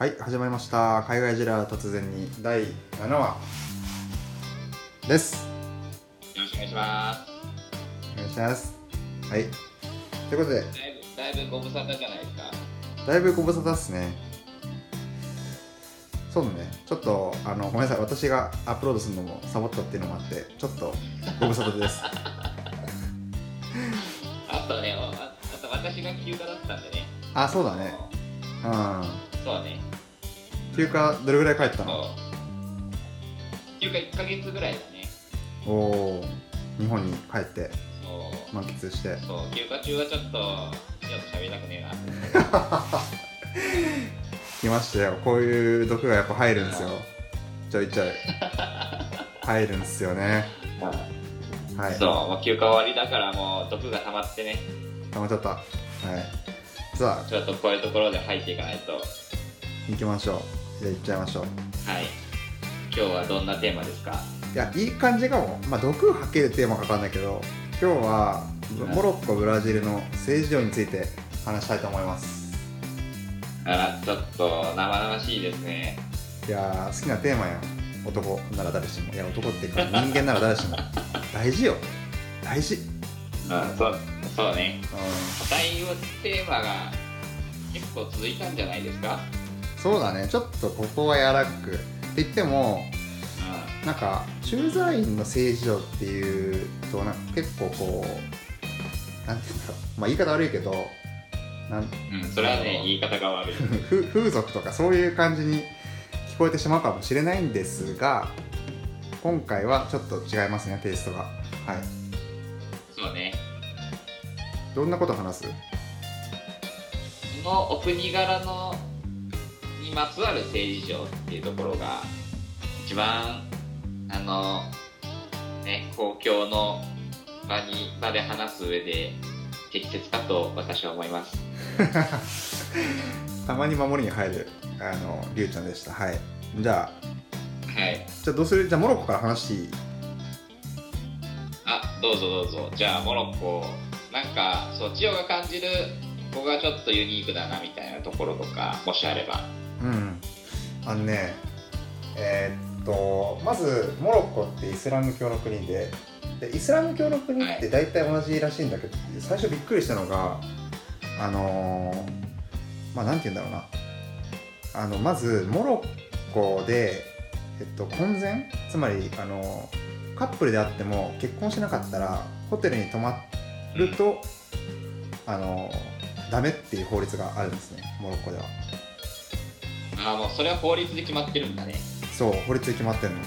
はい始まりました。海外ジェラ突然に第7話。です。よろしくお願いします。お願いします。はい。ということで。だいぶ、だいぶご無沙汰じゃないですか。だいぶご無沙汰っすね。そうだね。ちょっとあのごめんなさい。私がアップロードするのもサボったっていうのもあってちょっとご無沙汰です。あとね、ああと私が休暇だったんでね。あそうだね。うん。そうだね。休暇どれぐらい帰ったの？休暇1ヶ月ぐらいだね。おお日本に帰って。満喫して。そう、休暇中はちょっと、ちょっと喋りたくねえな。来ましたよ。こういう毒がやっぱ入るんですよ。ちょいちょい。入るんすよね。はい。そう、もう休暇終わりだからもう毒が溜まってね、たまっちゃった。はい。さあ。ちょっとこういうところで入っていかないと。は行きましょうじゃあ行っちゃいましょう。い。今日はどんなテーマですか？いやいい感じかも。まあ毒吐けるテーマかわかんないけど今日はモロッコブラジルの政治上について話したいと思います。あら、ちょっと生々しいですね。いやー好きなテーマやん男なら誰しも。いや男っていうか人間なら誰しも。大事よ。大事。うん、そう、そうね。う対応テーマが結構続いたんじゃないですか？んそうだね。ちょっとここは柔らかくって言ってもなんか駐在員の政治上っていうとなんか結構こうなんていうんだろう。まあ言い方悪いけどなんうん、うん、それはね言い方が悪い。ふ風俗とかそういう感じに聞こえてしまうかもしれないんですが今回はちょっと違いますねテイストが。はい。そうね。どんなこと話す？そのお国柄のにまつわる政治上っていうところが一番あのね公共の場に場で話す上で適切かと私は思います。たまに守りに入るあのりゅうちゃんでした。はい。じゃあはい。じゃあどうする？じゃあモロッコから話していい？あどうぞどうぞ。じゃあモロッコなんかそう千代が感じるここがちょっとユニークだなみたいなところとかもしあれば。うんあのねえーっとまずモロッコってイスラム教の国ででイスラム教の国って大体同じらしいんだけど、最初びっくりしたのがあのーまあなんて言うんだろうなあのまずモロッコで、えっと、婚前つまり、あのーカップルであっても結婚しなかったらホテルに泊まると、あのーダメっていう法律があるんですねモロッコでは。ああもうそれは法律で決まってるんだね。そう法律で決まってんの。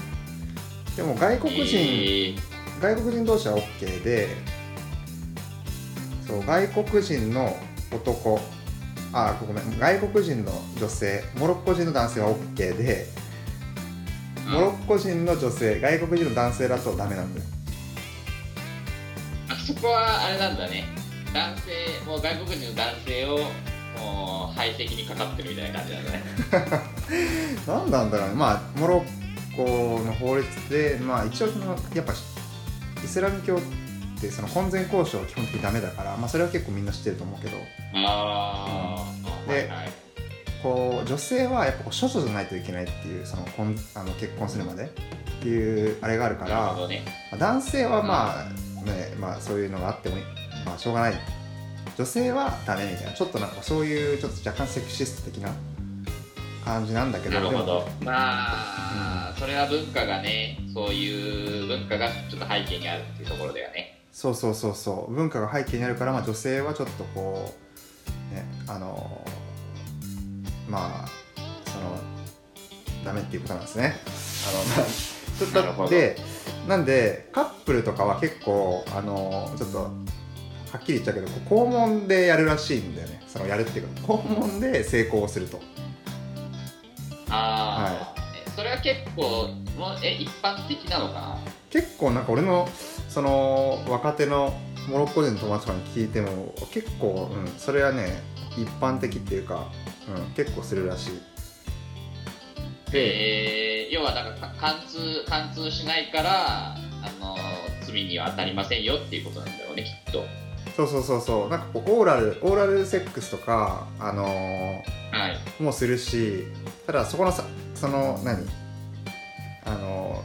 でも外国人、え。ー外国人同士は OK でそう外国人の男あごめん外国人の女性モロッコ人の男性は OK でモロッコ人の女性外国人の男性だとダメなんだよ。あそこはあれなんだね。男性もう外国人の男性をもう排斥にかかってるみたいな感じなんだね。何なんだろうね。まあモロッコの法律でまあ一応そのやっぱイスラム教ってその婚前交渉は基本的にダメだからまあそれは結構みんな知ってると思うけど。ああ、ではいはい。こう女性はやっぱ処女じゃないといけないっていうその婚あの結婚するまで。っていうあれがあるからね。まあ男性はまあね、まあ、そういうのがあってもまあしょうがない女性はダメみたいなちょっとなんかそういうちょっと若干セクシスト的な感じなんだけどなるほど。まあ、それは文化がねそういう文化がちょっと背景にあるっていうところだよね。そうそうそうそう。文化が背景にあるから、まあ、女性はちょっとこうねあのまあそのダメっていうことなんですね。あのまあちょっとでなんでカップルとかは結構あのちょっとはっきり言っちゃうけど肛門でやるらしいんだよね。そのやるっていうか肛門で成功すると。ああ、えそれは結構もうえ一般的なのか？な結構なんか俺のその若手のモロッコ人の友達とかに聞いても結構、うん、それはね一般的っていうか、うん、結構するらしい。でえー、要はなんかか貫通貫通しないからあの罪には当たりませんよっていうことなんだろうねきっとそうそうそうそう。なんかこうオーラルオーラルセックスとかあのーはい。もするしただそこのさその何？あの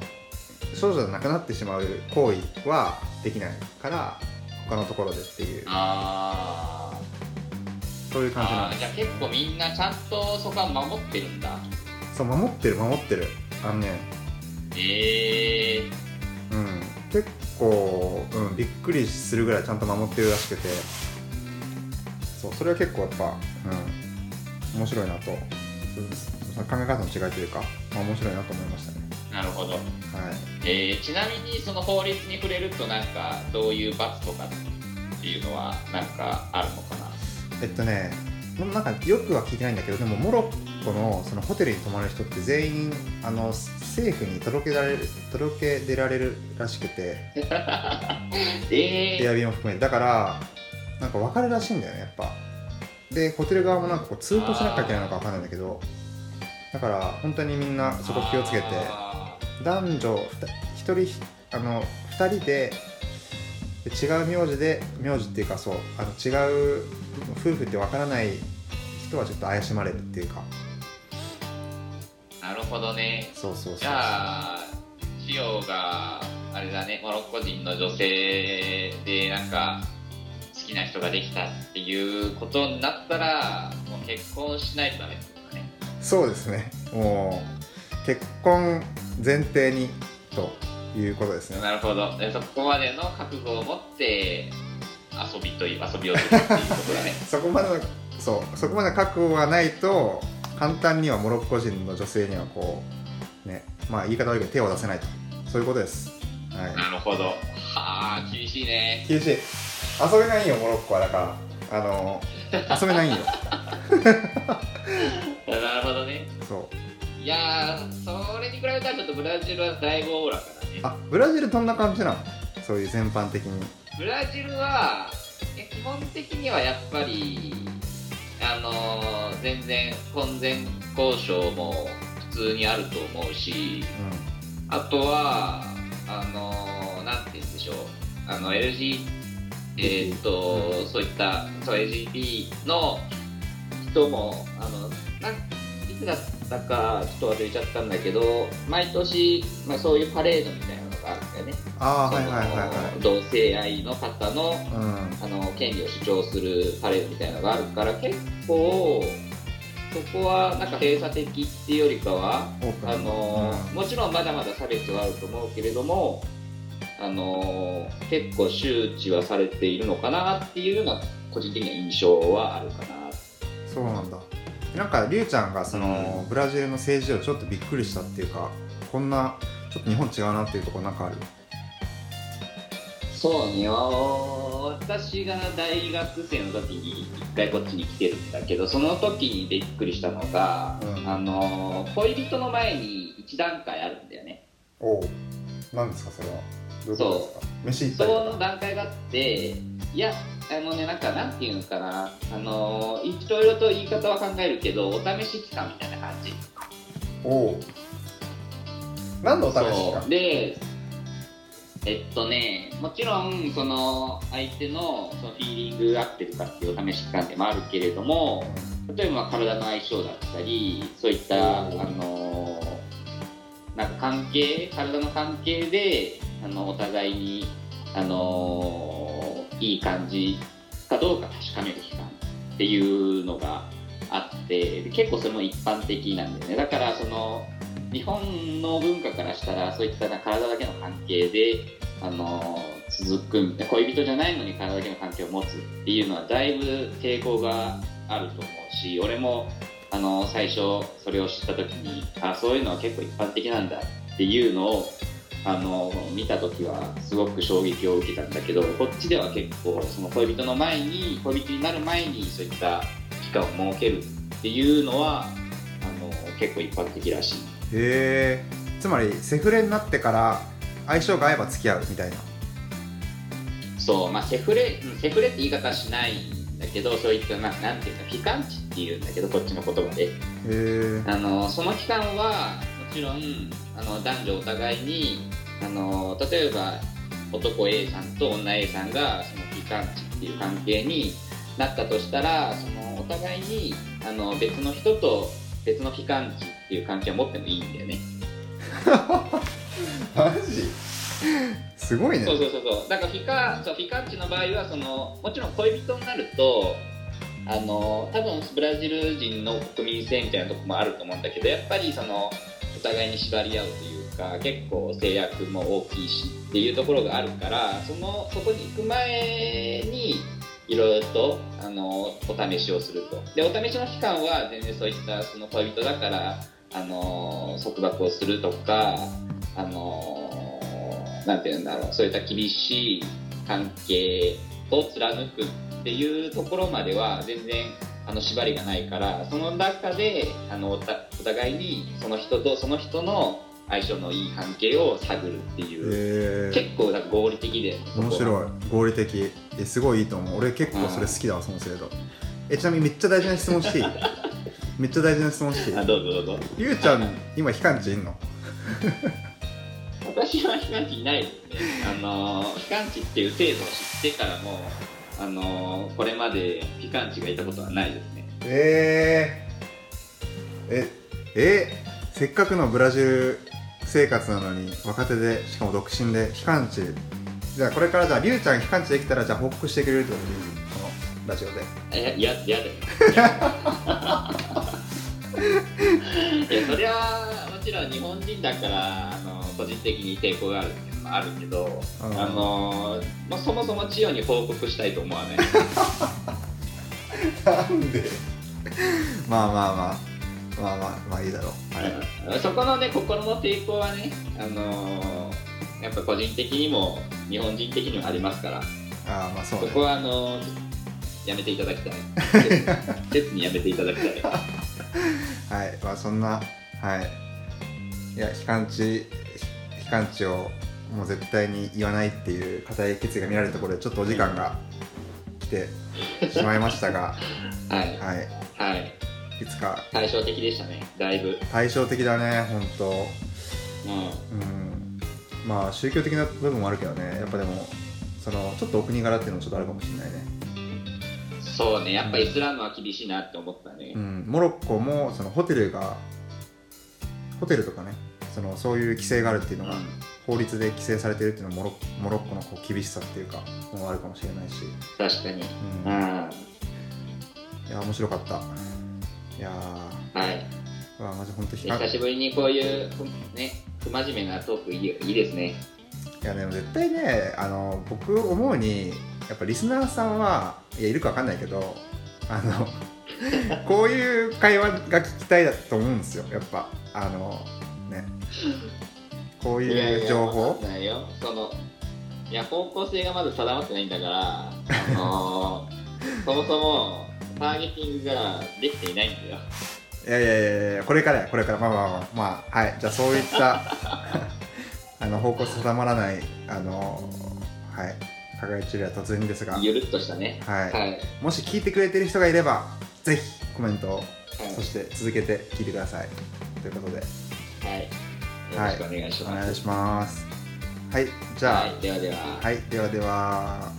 少女じゃなくなってしまう行為はできないから他のところでっていう。あそういうー感じなんであーじゃあ結構みんなちゃんとそこは守ってるんだ。すそう守ってる守ってる。あのね。ええうん。結構、うん、びっくりするぐらいちゃんと守ってるらしくて。そうそれは結構やっぱ、うん、面白いなと。考え方の違いというか、まあ、面白いなと思いましたね。なるほど、はい。えーちなみにその法律に触れるとなんかどういう罰とかっていうのはなんかあるのかな？えっとねなんかよくは聞いてないんだけどでもモロッコのそのホテルに泊まる人って全員あの政府に届けられる届け出られるらしくて えエアビーも含めて。だからなんか分かるらしいんだよねやっぱ。でホテル側もなんかこう通報しなきゃいけないのか分かんないんだけどだから本当にみんなそこ気をつけてあ男女1人あの2人でで違う名字で名字っていうかそうあの違う夫婦って分からない人はちょっと怪しまれるっていうか。ーなるほどね。そうそうそうじゃあシオがあれだねモロッコ人の女性でなんか好きな人ができたっていうことになったらもう結婚しないとダメってことだね。そうですね。もう結婚前提にということですね。なるほど。でそこまでの覚悟を持って遊びという遊びをするっていうことだね。そこまでのそう。そこまで覚悟がないと簡単にはモロッコ人の女性にはこうねまあ言い方悪いけど手を出せないと。そういうことです。はい。なるほど。はあ厳しいね。厳しい。遊べないよモロッコは。だからあの遊べないんよ。なるほどね。そう。いやーそれに比べたらちょっとブラジルはだいぶおおらかだね。あブラジルどんな感じなの？そういう全般的に。ブラジルはえ基本的にはやっぱりあのー全然婚前交渉も普通にあると思うしあとはあのーなんて言うんでしょう。あの LG えーっと、そういったそう LGBT の人もあのなんいつだったかちょっと忘れちゃったんだけど毎年、まあ、そういうパレードみたいなあるんだよね。ああはいはいはいはい。同性愛の方のうん。あの権利を主張するパレードみたいなのがあるから結構そこはなんか閉鎖的っていうよりかはあのうん。もちろんまだまだ差別はあると思うけれどもあの結構周知はされているのかなっていうような個人的な印象はあるかな。そうなんだ。なんかりゅうちゃんがその、ブラジルの政治をちょっとびっくりしたっていうかこんなちょっと日本違うなっていうところなんかある？そうね私が大学生の時に一回こっちに来てるんだけどその時にびっくりしたのが、うん。あの恋人の前に一段階あるんだよね。おお何ですかそれは？どういうことですか？その段階があっていやあのねなんかなんていうのかな。あのいろいろと言い方は考えるけどお試し期間みたいな感じ。おお何のお試しか？でえっとねもちろんその相手のそのフィーリング合ってるかっていうお試し期間でもあるけれども例えば体の相性だったりそういったあのなんか関係体の関係であのお互いにあのいい感じかどうか確かめる期間っていうのがあって結構それも一般的なんだよね。だからその日本の文化からしたらそういった体だけの関係であの続く恋人じゃないのに体だけの関係を持つっていうのはだいぶ抵抗があると思うし俺もあの最初それを知った時にあそういうのは結構一般的なんだっていうのをあの見た時はすごく衝撃を受けたんだけどこっちでは結構その恋人の前に恋人になる前にそういった期間を設けるっていうのはあの結構一般的らしい。へえつまりセフレになってから相性が合えば付き合うみたいな。そう、まあ、セフレ、うんセフレって言い方はしないんだけど、そういった、まあ、なんていうか、期間値っていうんだけど、こっちの言葉で。へえあの、その期間は、もちろん、あの、男女お互いに、あの、例えば、男 A さんと女 A さんが、その期間値っていう関係になったとしたら、その、お互いにあの別の人と別の機関値っていう関係を持ってもいいんだよね。マジ？すごいね。そうそうそう。そうだからフィカそうフィカッチの場合はそのもちろん恋人になるとあの多分ブラジル人の国民性みたいなとこもあると思うんだけどやっぱりそのお互いに縛り合うというか結構制約も大きいしっていうところがあるからそのそこに行く前にいろいろとあのお試しをすると。でお試しの期間は全然そういったその恋人だからあの束縛をするとかあのなんていうんだろうそういった厳しい関係を貫くっていうところまでは全然あの縛りがないからその中であのお互いにその人とその人の相性のいい関係を探るっていう、えー、結構なんか合理的で面白い。合理的。えすごいいいと思う。俺結構それ好きだわその制度。えちなみにめっちゃ大事な質問していい？めっちゃ大事な質問していいあどうぞどうぞ。ゆうちゃん今機関地いんの？私は機関地いないですね。あの機関地っていう制度を知ってからもあのこれまで機関地がいたことはないですね。えー、ええせっかくのブラジル生活なのに若手でしかも独身で機関地じゃあこれからじゃありゅうちゃん機関地できたらじゃあ報告してくれるってことでいい？このラジオで。いやいやだよ いやそれはもちろん日本人だからあの個人的に抵抗があるっていうのもあるけど、うん。あのまあ、そもそも千代に報告したいと思わないなんで？まあまあまあ。まあまあまあいいだろう。はい。そこのね心の抵抗はねあのやっぱ個人的にも日本人的にもありますから。ああまあそうね。そこはあのやめていただきたい。切にやめていただきたい はいまあそんなはい。いや機関地機関地をもう絶対に言わないっていう固い決意が見られるところでちょっとお時間が来てしまいましたが はい。はい。はい。いつか。対照的でしたねだいぶ。対照的だね本当。うん。うん。まあ宗教的な部分もあるけどね。やっぱでもそのちょっとお国柄っていうのもちょっとあるかもしれないねそうねやっぱイスラムは厳しいなって思ったね、うん、モロッコもそのホテルがホテルとかねそのそういう規制があるっていうのが、法律で規制されてるっていうのもモロモロッコのこう厳しさっていうかもあるかもしれないし、確かに。う、うん。んいや面白かった。いやはい。わマジ本当久しぶりにこういうふね不真面目なトークいいいいですね。いやでも絶対ねあの僕思うにやっぱリスナーさんはいやいるか分かんないけどあの こういう会話が聞きたいだと思うんですよ。やっぱあのね。こういう情報。いよ。そのいや方向性がまず定まってないんだからあのー そもそもターゲティングができていないんだよ。いやいやいやいやこれからやこれから。まあまあまあまあはい。じゃあそういった あの方向性定まらないあのはい輝きは突然ですが、ゆるっとしたね。はい。はい、もし聞いてくれてる人がいればぜひコメントをはい。そして続けて聞いてください。ということで。はい、よろしくお願いします、お願いします。はい。じゃあ。はい、ではでは、はい、ではでは